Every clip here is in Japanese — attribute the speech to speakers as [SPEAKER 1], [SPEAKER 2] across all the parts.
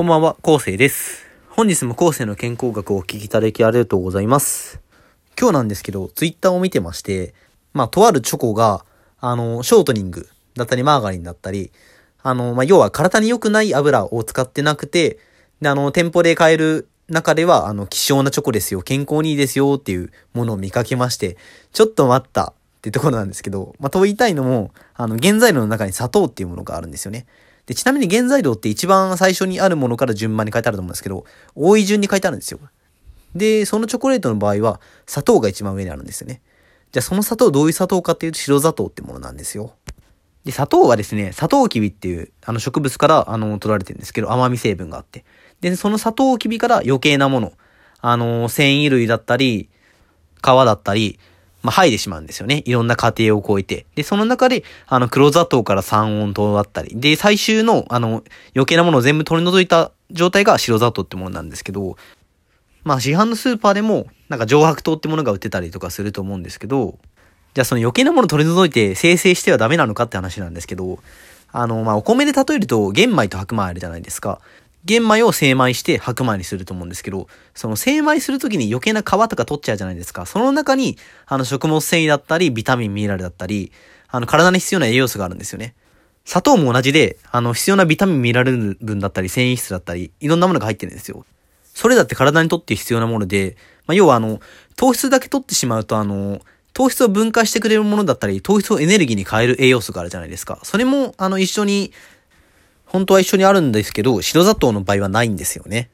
[SPEAKER 1] こんばんは、昴生です。本日も昴生の健康学をお聞きいただきありがとうございます。今日なんですけど、ツイッターを見てまして、まあ、とあるチョコが、あの、ショートニングだったり、マーガリンだったり、あの、まあ、要は体に良くない油を使ってなくて、で、あの、店舗で買える中では、あの、希少なチョコですよ、健康にいいですよっていうものを見かけまして、ちょっと待ったってところなんですけど、まあ、と言いたいのも、あの、原材料の中に砂糖っていうものがあるんですよね。で、ちなみに原材料って一番最初にあるものから順番に書いてあると思うんですけど、多い順に書いてあるんですよ。で、そのチョコレートの場合は、砂糖が一番上にあるんですよね。じゃあその砂糖どういう砂糖かっていうと白砂糖ってものなんですよ。で、砂糖はですね、サトウキビっていうあの植物からあの取られてるんですけど、甘み成分があって。で、そのサトウキビから余計なもの、あの、繊維類だったり、皮だったり、まあ、剥いでしまうんですよね。いろんな過程を超えて。で、その中で、あの、黒砂糖から三温糖だったり。で、最終の、あの、余計なものを全部取り除いた状態が白砂糖ってものなんですけど、まあ、市販のスーパーでも、なんか上白糖ってものが売ってたりとかすると思うんですけど、じゃあその余計なものを取り除いて生成してはダメなのかって話なんですけど、あの、まあ、お米で例えると玄米と白米あるじゃないですか。玄米を精米して白米にすると思うんですけど、その精米するときに余計な皮とか取っちゃうじゃないですか。その中に、あの、食物繊維だったり、ビタミン、ミネラルだったり、あの、体に必要な栄養素があるんですよね。砂糖も同じで、あの、必要なビタミン、ミネラル分だったり、繊維質だったり、いろんなものが入ってるんですよ。それだって体にとって必要なもので、まあ、要はあの、糖質だけ取ってしまうと、あの、糖質を分解してくれるものだったり、糖質をエネルギーに変える栄養素があるじゃないですか。それも、あの、一緒に、本当は一緒にあるんですけど、白砂糖の場合はないんですよね。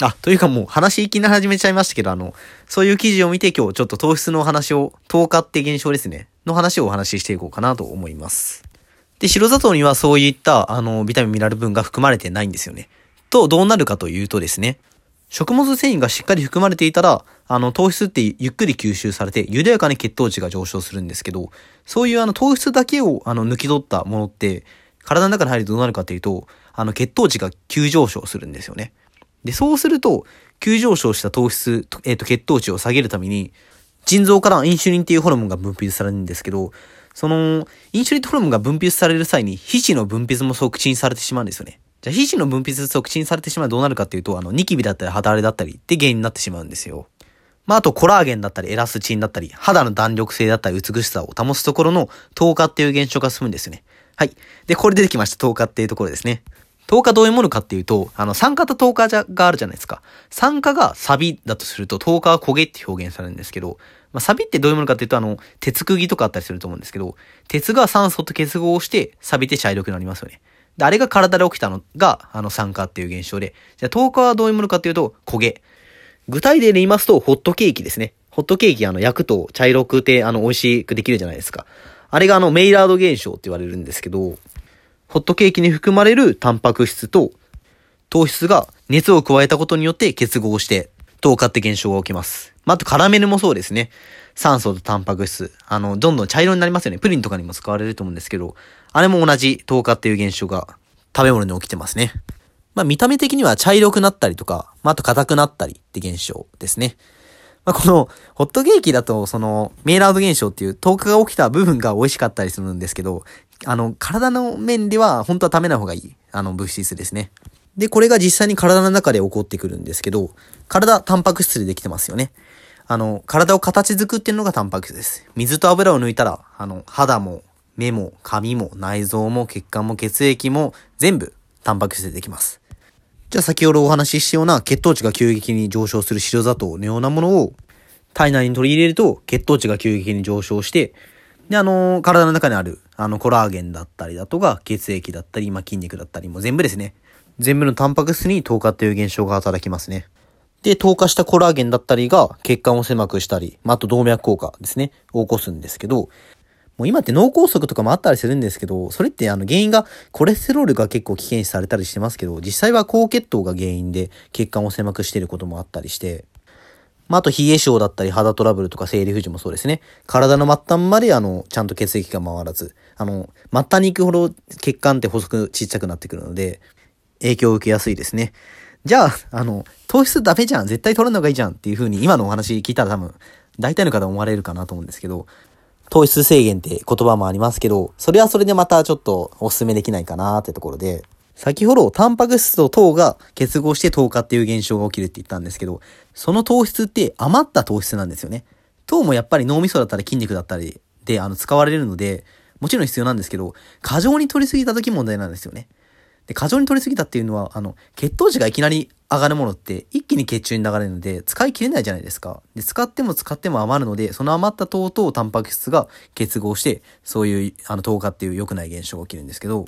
[SPEAKER 1] あ、というかもう話いきなり始めちゃいましたけど、あの、そういう記事を見て今日ちょっと糖質の話を、糖化って現象ですね、の話をお話ししていこうかなと思います。で、白砂糖にはそういった、あの、ビタミン、ミネラル分が含まれてないんですよね。と、どうなるかというとですね、食物繊維がしっかり含まれていたら、あの、糖質ってゆっくり吸収されて、緩やかに血糖値が上昇するんですけど、そういうあの、糖質だけを、あの、抜き取ったものって、体の中に入るとどうなるかというと、あの、血糖値が急上昇するんですよね。で、そうすると、急上昇した糖質、えっ、と、血糖値を下げるために、腎臓からインシュリンっていうホルモンが分泌されるんですけど、その、インシュリンホルモンが分泌される際に、皮脂の分泌も促進されてしまうんですよね。じゃあ、皮脂の分泌促進されてしまうとどうなるかっていうと、あの、ニキビだったり肌荒れだったりって原因になってしまうんですよ。まあ、あと、コラーゲンだったり、エラスチンだったり、肌の弾力性だったり、美しさを保つところの、糖化っていう現象が進むんですよね。はい。で、これ出てきました、糖化っていうところですね。糖化どういうものかっていうと、あの、酸化と糖化があるじゃないですか。酸化がサビだとすると、糖化は焦げって表現されるんですけど、まあ、サビってどういうものかっていうと、あの、鉄釘とかあったりすると思うんですけど、鉄が酸素と結合して、錆びて茶色くなりますよね。で、あれが体で起きたのが、あの、酸化っていう現象で、じゃあ、糖化はどういうものかっていうと、焦げ。具体例で言いますと、ホットケーキですね。ホットケーキ、あの、焼くと茶色くて、あの、美味しくできるじゃないですか。あれがあの、メイラード現象って言われるんですけど、ホットケーキに含まれるタンパク質と糖質が熱を加えたことによって結合して糖化って現象が起きます。まあ、あとカラメルもそうですね。酸素とタンパク質。あの、どんどん茶色になりますよね。プリンとかにも使われると思うんですけど、あれも同じ糖化っていう現象が食べ物に起きてますね。まあ、見た目的には茶色くなったりとか、まあ、あと硬くなったりって現象ですね。まあ、この、ホットケーキだと、その、メイラード現象っていう糖化が起きた部分が美味しかったりするんですけど、あの、体の面では本当は食べない方がいい、あの、物質ですね。で、これが実際に体の中で起こってくるんですけど、体、タンパク質でできてますよね。あの、体を形作ってるのがタンパク質です。水と油を抜いたら、あの、肌も、目も、髪も、内臓も、血管も、血液も、全部、タンパク質でできます。じゃあ先ほどお話ししたような血糖値が急激に上昇する白砂糖のようなものを体内に取り入れると血糖値が急激に上昇して、で、あのー体の中にある、あの、コラーゲンだったりだとか、血液だったり、まあ、筋肉だったりも全部ですね。全部のタンパク質に糖化っていう現象が働きますね。で、糖化したコラーゲンだったりが血管を狭くしたり、まあ、あと動脈硬化ですね、を起こすんですけど、もう今って脳梗塞とかもあったりするんですけど、それってあの原因がコレステロールが結構危険視されたりしてますけど、実際は高血糖が原因で血管を狭くしてることもあったりして、まあ、あと冷え性だったり肌トラブルとか生理不順もそうですね。体の末端まであの、ちゃんと血液が回らず、あの、末端に行くほど血管って細くちっちゃくなってくるので、影響を受けやすいですね。じゃあ、あの、糖質ダメじゃん絶対取らない方がいいじゃんっていう風に今のお話聞いたら多分、大体の方思われるかなと思うんですけど、糖質制限って言葉もありますけど、それはそれでまたちょっとお勧めできないかなってところで、先ほど、タンパク質と糖が結合して糖化っていう現象が起きるって言ったんですけど、その糖質って余った糖質なんですよね。糖もやっぱり脳みそだったり筋肉だったりで、あの、使われるので、もちろん必要なんですけど、過剰に取りすぎた時問題なんですよね。で、過剰に取りすぎたっていうのは、あの、血糖値がいきなり上がるものって一気に血中に流れるので使い切れないじゃないですか。で、使っても使っても余るので、その余った糖とタンパク質が結合して、そういう、あの、糖化っていう良くない現象が起きるんですけど、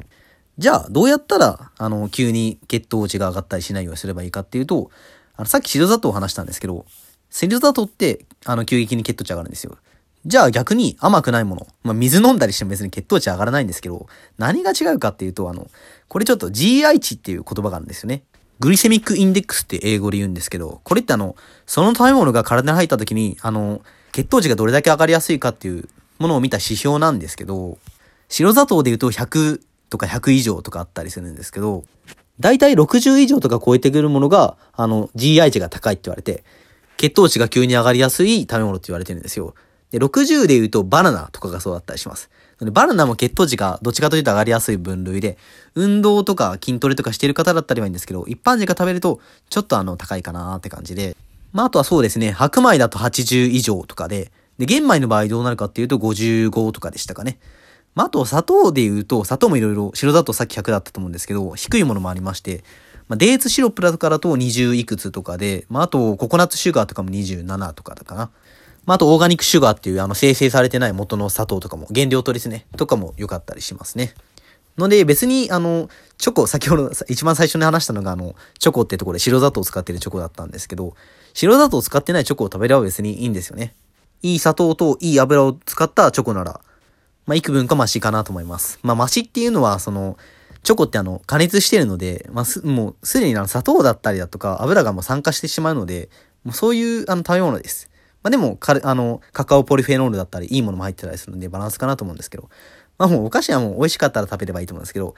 [SPEAKER 1] じゃあ、どうやったら、あの、急に血糖値が上がったりしないようにすればいいかっていうと、あの、さっき白砂糖を話したんですけど、白砂糖って、あの、急激に血糖値上がるんですよ。じゃあ逆に甘くないもの。まあ、水飲んだりしても別に血糖値上がらないんですけど、何が違うかっていうと、あの、これちょっと GI 値っていう言葉があるんですよね。グリセミックインデックスって英語で言うんですけど、これってあの、その食べ物が体に入った時に、あの、血糖値がどれだけ上がりやすいかっていうものを見た指標なんですけど、白砂糖で言うと100とか100以上とかあったりするんですけど、だいたい60以上とか超えてくるものが、あの、GI 値が高いって言われて、血糖値が急に上がりやすい食べ物って言われてるんですよ。で、60で言うとバナナとかがそうだったりします。バナナも血糖値がどっちかというと上がりやすい分類で、運動とか筋トレとかしてる方だったりはいいんですけど、一般人が食べるとちょっとあの高いかなって感じで。まああとはそうですね、白米だと80以上とかで、で、玄米の場合どうなるかっていうと55とかでしたかね。まああと砂糖で言うと、砂糖もいろいろ、白だとさっき100だったと思うんですけど、低いものもありまして、まあ、デーツシロップだからと20いくつとかで、まああとココナッツシュガーとかも27とかだかな。まあ、あとオーガニックシュガーっていうあの生成されてない元の砂糖とかも、原料とですね、とかも良かったりしますね。ので別にあの、チョコ、先ほど一番最初に話したのがあの、チョコってところで白砂糖を使ってるチョコだったんですけど、白砂糖を使ってないチョコを食べれば別にいいんですよね。いい砂糖といい油を使ったチョコなら、まあ、幾分かマシかなと思います。まあ、マシっていうのは、その、チョコってあの、加熱してるので、まあ、す、もう、すでにあの、砂糖だったりだとか、油がもう酸化してしまうので、もうそういうあの、食べ物です。まあでも、あの、カカオポリフェノールだったり、いいものも入ってたりするんで、バランスかなと思うんですけど。まあもうお菓子はもう美味しかったら食べればいいと思うんですけど、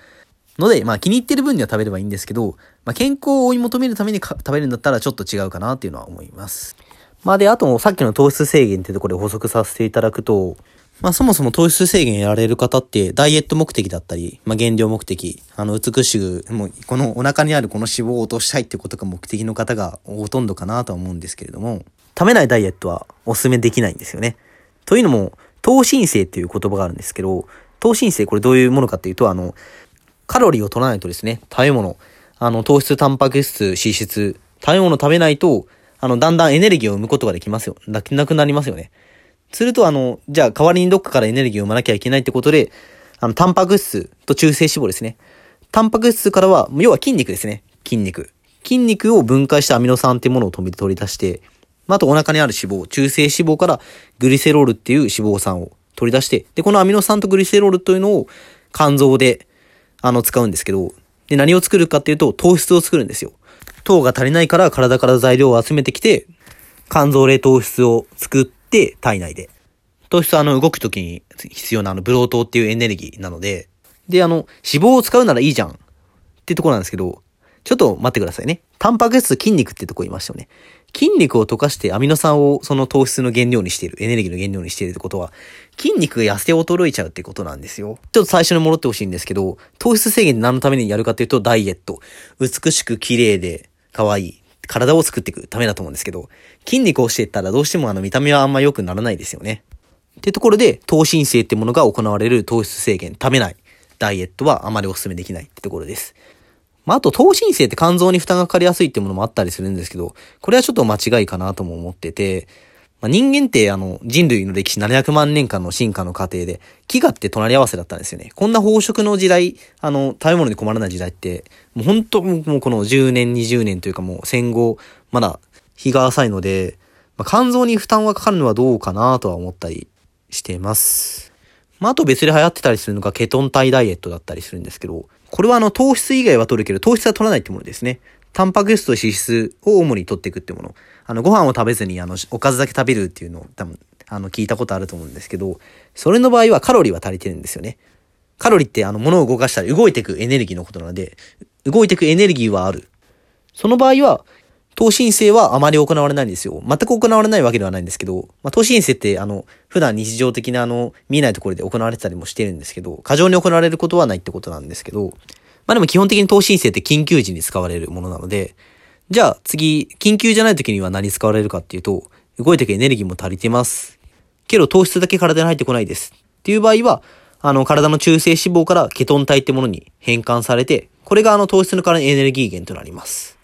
[SPEAKER 1] ので、まあ気に入ってる分には食べればいいんですけど、まあ健康を追い求めるために食べるんだったらちょっと違うかなっていうのは思います。まあで、あとさっきの糖質制限ってところで補足させていただくと、まあそもそも糖質制限やられる方ってダイエット目的だったり、まあ減量目的、あの美しく、もうこのお腹にあるこの脂肪を落としたいってことが目的の方がほとんどかなとは思うんですけれども、食べないダイエットはお勧めできないんですよね。というのも、糖申請っていう言葉があるんですけど、糖申請これどういうものかっていうと、あの、カロリーを取らないとですね、食べ物、あの、糖質、タンパク質、脂質、食べ物食べないと、あの、だんだんエネルギーを生むことができますよ。なくなりますよね。すると、あの、じゃあ代わりにどっかからエネルギーを生まなきゃいけないってことで、あの、タンパク質と中性脂肪ですね。タンパク質からは、要は筋肉ですね。筋肉。筋肉を分解したアミノ酸っていうものを取り出して、まあ、あとお腹にある脂肪、中性脂肪からグリセロールっていう脂肪酸を取り出して、で、このアミノ酸とグリセロールというのを肝臓で、あの、使うんですけど、で、何を作るかっていうと、糖質を作るんですよ。糖が足りないから体から材料を集めてきて、肝臓で糖質を作って体内で。糖質はあの、動くときに必要なあの、ブロー糖っていうエネルギーなので、で、あの、脂肪を使うならいいじゃんってところなんですけど、ちょっと待ってくださいね。タンパク質筋肉ってとこ言いましたよね。筋肉を溶かしてアミノ酸をその糖質の原料にしている、エネルギーの原料にしているってことは、筋肉が痩せ衰えちゃうってことなんですよ。ちょっと最初に戻ってほしいんですけど、糖質制限何のためにやるかっていうと、ダイエット。美しく綺麗で可愛い。体を作っていくためだと思うんですけど、筋肉をしていったらどうしてもあの見た目はあんま良くならないですよね。ってところで、糖申請ってものが行われる糖質制限、食べない、ダイエットはあまりお勧めできないってところです。まあ、あと、糖申請って肝臓に負担がかかりやすいってものもあったりするんですけど、これはちょっと間違いかなとも思ってて、まあ、人間ってあの、人類の歴史700万年間の進化の過程で、飢餓って隣り合わせだったんですよね。こんな飽食の時代、あの、食べ物に困らない時代って、もう本当もうこの10年、20年というかもう戦後、まだ日が浅いので、まあ、肝臓に負担がかかるのはどうかなとは思ったりしています。まあ、あと別で流行ってたりするのがケトン体ダイエットだったりするんですけど、これはあの糖質以外は取るけど糖質は取らないってものですね。タンパク質と脂質を主に取っていくってもの。あの、ご飯を食べずに、あの、おかずだけ食べるっていうのを多分、あの、聞いたことあると思うんですけど、それの場合はカロリーは足りてるんですよね。カロリーってあの、物を動かしたら動いていくエネルギーのことなので、動いていくエネルギーはある。その場合は、投申請はあまり行われないんですよ。全く行われないわけではないんですけど、まあ、投申請ってあの、普段日常的なあの、見えないところで行われてたりもしてるんですけど、過剰に行われることはないってことなんですけど、まあでも基本的に糖申請って緊急時に使われるものなので、じゃあ次、緊急じゃない時には何使われるかっていうと、動いてくエネルギーも足りてます。けど糖質だけ体に入ってこないです。っていう場合は、あの、体の中性脂肪からケトン体ってものに変換されて、これがあの糖質の体のエネルギー源となります。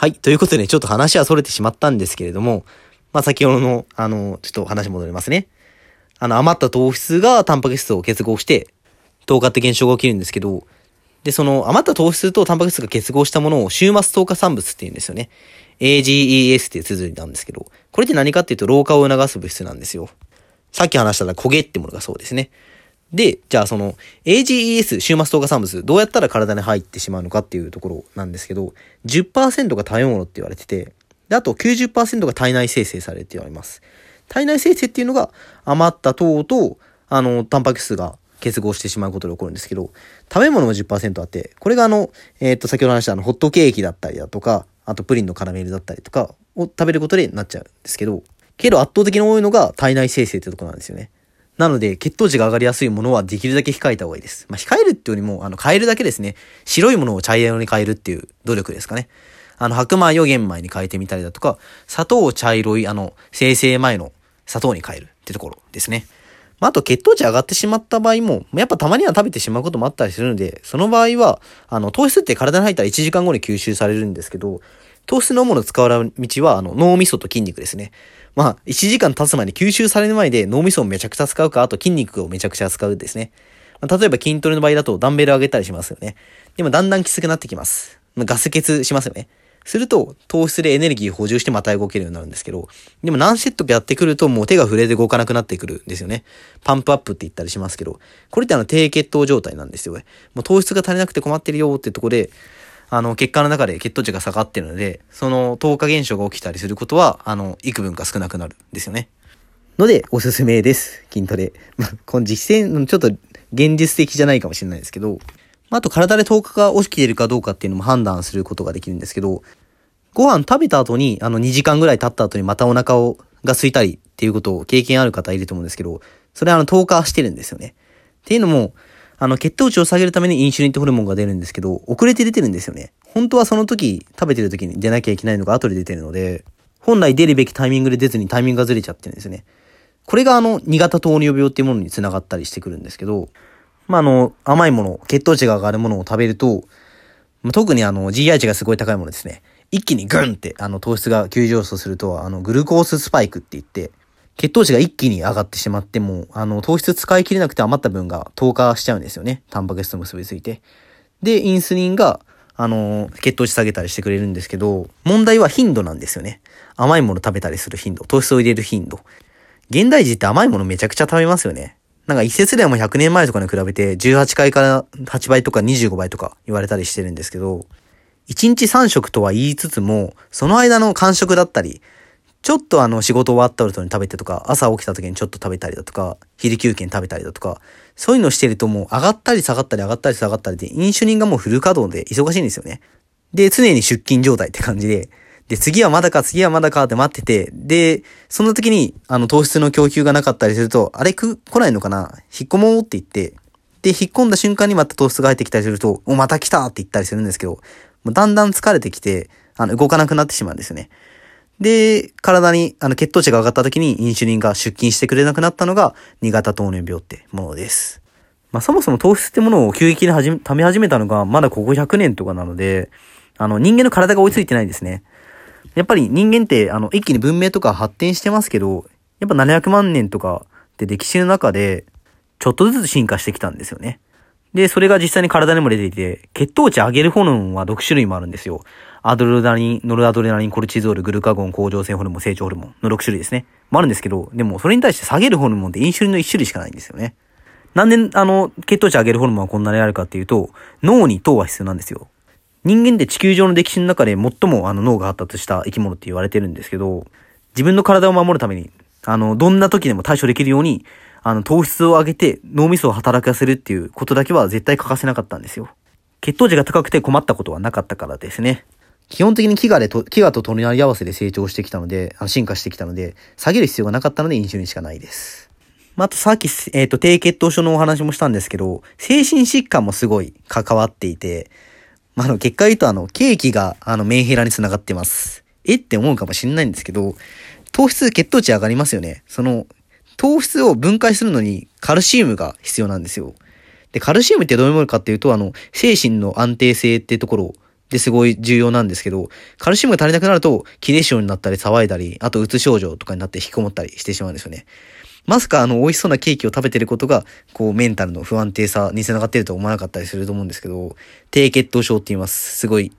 [SPEAKER 1] はい。ということで、ねちょっと話は逸れてしまったんですけれども、まあ、先ほどの、あの、ちょっと話戻りますね。あの、余った糖質がタンパク質を結合して、糖化って現象が起きるんですけど、で、その余った糖質とタンパク質が結合したものを終末糖化産物って言うんですよね。AGES っていう綴りなんですけど、これって何かっていうと老化を促す物質なんですよ。さっき話したら焦げってものがそうですね。で、じゃあその AGES 終末糖化産物どうやったら体に入ってしまうのかっていうところなんですけど、10%が食べ物って言われてて、で、あと90%が体内生成されて言われます。体内生成っていうのが余った糖と、あの、タンパク質が結合してしまうことで起こるんですけど、食べ物も10%あって、これがあの、えっ、と、先ほど話したあの、ホットケーキだったりだとか、あとプリンのカラメルだったりとかを食べることでなっちゃうんですけど、けど圧倒的に多いのが体内生成ってとこなんですよね。なので、血糖値が上がりやすいものはできるだけ控えた方がいいです。まあ、控えるっていうよりも、あの、変えるだけですね。白いものを茶色に変えるっていう努力ですかね。あの、白米を玄米に変えてみたりだとか、砂糖を茶色い、あの、生成前の砂糖に変えるってところですね。まあ、あと血糖値上がってしまった場合も、やっぱたまには食べてしまうこともあったりするので、その場合は、あの、糖質って体に入ったら1時間後に吸収されるんですけど、糖質の主の使われる道は、あの、脳みそと筋肉ですね。まあ、1時間経つ前に吸収される前で脳みそをめちゃくちゃ使うか、あと筋肉をめちゃくちゃ使うですね。まあ、例えば筋トレの場合だとダンベル上げたりしますよね。でもだんだんきつくなってきます。ガス欠しますよね。すると、糖質でエネルギー補充してまた動けるようになるんですけど、でも何セットかやってくるともう手が触れて動かなくなってくるんですよね。パンプアップって言ったりしますけど、これってあの低血糖状態なんですよね。もう糖質が足りなくて困ってるよってとこで、あの、血管の中で血糖値が下がってるので、その糖化現象が起きたりすることは、あの、幾分か少なくなるんですよね。ので、おすすめです。筋トレ。ま、この実践、ちょっと現実的じゃないかもしれないですけど、まあ、と体で糖化が起きているかどうかっていうのも判断することができるんですけど、ご飯食べた後に、あの2時間ぐらい経った後にまたお腹を、が空いたりっていうことを経験ある方いると思うんですけど、それはあの糖化してるんですよね。っていうのも、あの血糖値を下げるためにインシュリンってホルモンが出るんですけど、遅れて出てるんですよね。本当はその時、食べてる時に出なきゃいけないのが後で出てるので、本来出るべきタイミングで出ずにタイミングがずれちゃってるんですよね。これがあの、2型糖尿病っていうものにつながったりしてくるんですけど、まあ、あの、甘いもの、血糖値が上がるものを食べると、特にあの、GI 値がすごい高いものですね。一気にグンって、あの、糖質が急上昇すると、あの、グルコーススパイクって言って、血糖値が一気に上がってしまっても、あの、糖質使い切れなくて余った分が糖化しちゃうんですよね。タンパク質と結びついて。で、インスリンが、あの、血糖値下げたりしてくれるんですけど、問題は頻度なんですよね。甘いもの食べたりする頻度、糖質を入れる頻度。現代人って甘いものめちゃくちゃ食べますよね。なんか一説でも100年前とかに比べて18回から8倍とか25倍とか言われたりしてるんですけど、1日3食とは言いつつも、その間の間食だったり、ちょっとあの仕事終わった後に食べてとか、朝起きた時にちょっと食べたりだとか、昼休憩に食べたりだとか、そういうのしてるともう上がったり下がったり上がったり下がったりで、インシュリンがもうフル稼働で忙しいんですよね。で、常に出勤状態って感じで、で、次はまだか、次はまだかって待ってて、で、その時に、あの、糖質の供給がなかったりすると、あれく、来ないのかな？引っ込もうって言って、で、引っ込んだ瞬間にまた糖質が入ってきたりすると、お、また来たって言ったりするんですけど、もうだんだん疲れてきて、あの、動かなくなってしまうんですよね。で、体に、あの、血糖値が上がった時にインシュリンが出勤してくれなくなったのが、2型糖尿病ってものです。まあ、そもそも糖質ってものを急激にはじめ、食べ始めたのが、まだここ100年とかなので、あの、人間の体が追いついてないんですね。やっぱり人間って、あの、一気に文明とか発展してますけど、やっぱ700万年とかって歴史の中で、ちょっとずつ進化してきたんですよね。で、それが実際に体にも出ていて、血糖値上げるホルモンは6種類もあるんですよ。アドレナリン、ノルアドレナリン、コルチゾール、グルカゴン、甲状腺ホルモン、成長ホルモンの6種類ですね。もあるんですけど、でもそれに対して下げるホルモンってインシュリンの1種類しかないんですよね。なんで、あの、血糖値上げるホルモンはこんなにあるかっていうと、脳に糖は必要なんですよ。人間って地球上の歴史の中で最もあの脳が発達した生き物って言われてるんですけど、自分の体を守るために、あの、どんな時でも対処できるように、あの、糖質を上げて脳みそを働かせるっていうことだけは絶対欠かせなかったんですよ。血糖値が高くて困ったことはなかったからですね。基本的に飢餓でと、飢餓と隣り合わせで成長してきたので、あの進化してきたので、下げる必要がなかったのでインシュリンしかないです。まあ、あとさっき、えっ、ー、と、低血糖症のお話もしたんですけど、精神疾患もすごい関わっていて、まあ、あの、結果言うとあの、ケーキがあの、メンヘラにつながってます。え？って思うかもしれないんですけど、糖質、血糖値上がりますよね。その、糖質を分解するのにカルシウムが必要なんですよ。で、カルシウムってどういうものかっていうと、あの、精神の安定性ってところをですごい重要なんですけど、カルシウムが足りなくなると、気レ症になったり騒いだり、あとうつ症状とかになって引きこもったりしてしまうんですよね。まさかあの美味しそうなケーキを食べてることが、こうメンタルの不安定さにつながってると思わなかったりすると思うんですけど、低血糖症って言います。すごい。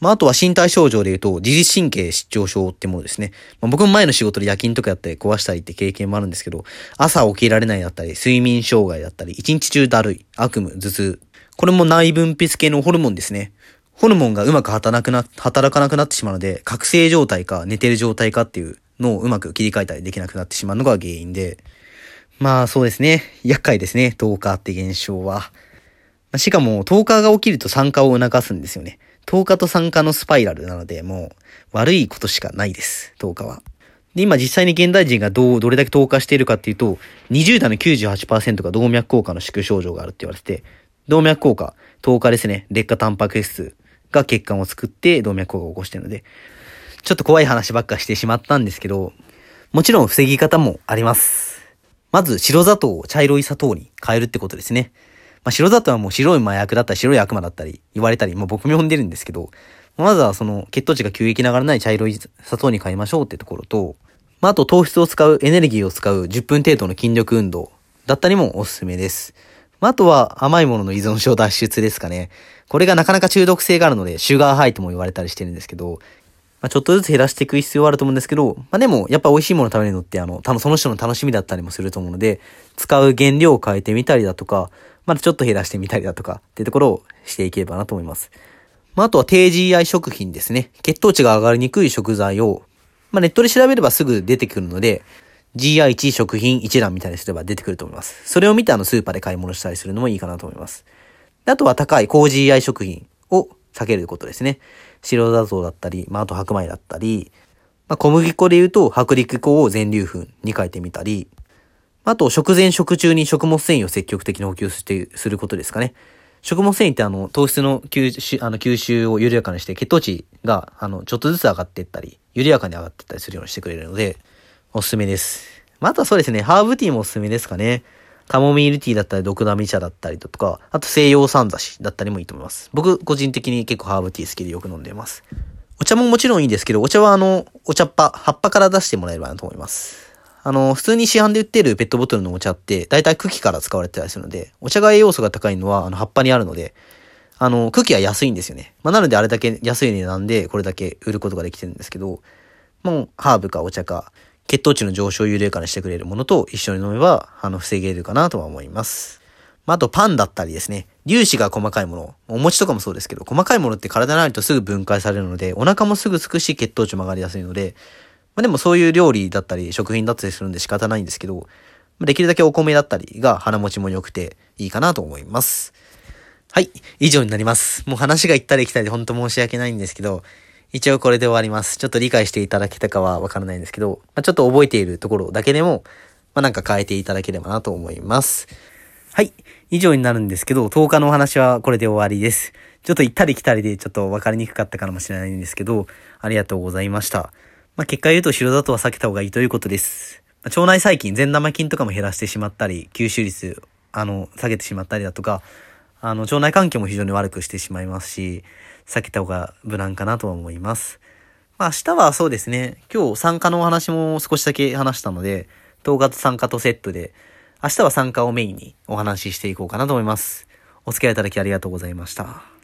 [SPEAKER 1] まあ、あとは身体症状で言うと、自律神経失調症ってものですね。まあ、僕も前の仕事で夜勤とかやって壊したりって経験もあるんですけど、朝起きられないだったり、睡眠障害だったり、一日中だるい、悪夢、頭痛。これも内分泌系のホルモンですね。ホルモンがうまく働かな、働かなくなってしまうので、覚醒状態か寝てる状態かっていうのをうまく切り替えたりできなくなってしまうのが原因で、まあそうですね。厄介ですね。10日って現象は。しかも10日が起きると酸化を促すんですよね。10日と酸化のスパイラルなので、もう悪いことしかないです。10日は。で、今実際に現代人がどう、どれだけ透過しているかっていうと、20代の98%が動脈硬化の縮症状があるって言われてて、動脈硬化、10日ですね、劣化タンパク質が血管を作って動脈硬化を起こしてるので、ちょっと怖い話ばっかしてしまったんですけど、もちろん防ぎ方もあります。まず白砂糖を茶色い砂糖に変えるってことですね。まあ、白砂糖はもう白い麻薬だったり白い悪魔だったり言われたり、もう僕も呼んでるんですけど、まずはその血糖値が急激ながらない茶色い砂糖に変えましょうってところと、まあ、あと糖質を使う、エネルギーを使う10分程度の筋力運動だったりもおすすめです。まあ、あとは甘いものの依存症脱出ですかね。これがなかなか中毒性があるので、シュガーハイとも言われたりしてるんですけど、まあ、ちょっとずつ減らしていく必要はあると思うんですけど、まあ、でも、やっぱ美味しいもの食べるのって、あの、たその人の楽しみだったりもすると思うので、使う原料を変えてみたりだとか、またちょっと減らしてみたりだとか、っていうところをしていければなと思います。まあ、あとは低 GI 食品ですね。血糖値が上がりにくい食材を、まあ、ネットで調べればすぐ出てくるので、GI1 食品一覧みたいにすれば出てくると思います。それを見てあのスーパーで買い物したりするのもいいかなと思います。あとは高い高 GI 食品を避けることですね。白砂糖だったり、まあ、あと白米だったり、まあ、小麦粉で言うと薄力粉を全粒粉に変えてみたり、あと食前食中に食物繊維を積極的に補給して、することですかね。食物繊維ってあの、糖質の吸収、あの、吸収を緩やかにして、血糖値が、あの、ちょっとずつ上がっていったり、緩やかに上がっていったりするようにしてくれるので、おすすめです。まあ、あとはそうですね、ハーブティーもおすすめですかね。カモミールティーだったり、ドクダミ茶だったりとか、あと西洋三差しだったりもいいと思います。僕、個人的に結構ハーブティー好きでよく飲んでます。お茶ももちろんいいんですけど、お茶はあの、お茶っ葉、葉っぱから出してもらえればなと思います。あの、普通に市販で売ってるペットボトルのお茶って、だいたい茎から使われてたりするので、お茶が栄養素が高いのは、あの、葉っぱにあるので、あの、茎は安いんですよね。まあ、なのであれだけ安い値段でこれだけ売ることができてるんですけど、もう、ハーブかお茶か、血糖値の上昇を緩やかにしてくれるものと一緒に飲めば、あの、防げるかなとは思います。まあ、あとパンだったりですね、粒子が細かいもの、お餅とかもそうですけど、細かいものって体にあるとすぐ分解されるので、お腹もすぐつくし血糖値も上がりやすいので、まあ、でもそういう料理だったり食品だったりするんで仕方ないんですけど、できるだけお米だったりが腹持ちも良くていいかなと思います。はい、以上になります。もう話が行ったり来たりで本当申し訳ないんですけど、一応これで終わります。ちょっと理解していただけたかはわからないんですけど、まあ、ちょっと覚えているところだけでも、まあ、なんか変えていただければなと思います。はい。以上になるんですけど、10日のお話はこれで終わりです。ちょっと行ったり来たりでちょっと分かりにくかったかもしれないんですけど、ありがとうございました。まあ、結果言うと白砂糖は避けた方がいいということです。まあ、腸内細菌、善玉菌とかも減らしてしまったり、吸収率、あの、下げてしまったりだとか、あの、腸内環境も非常に悪くしてしまいますし、避けた方が無難かなとは思います。まあ明日はそうですね、今日参加のお話も少しだけ話したので、動画と参加とセットで、明日は参加をメインにお話ししていこうかなと思います。お付き合いいただきありがとうございました。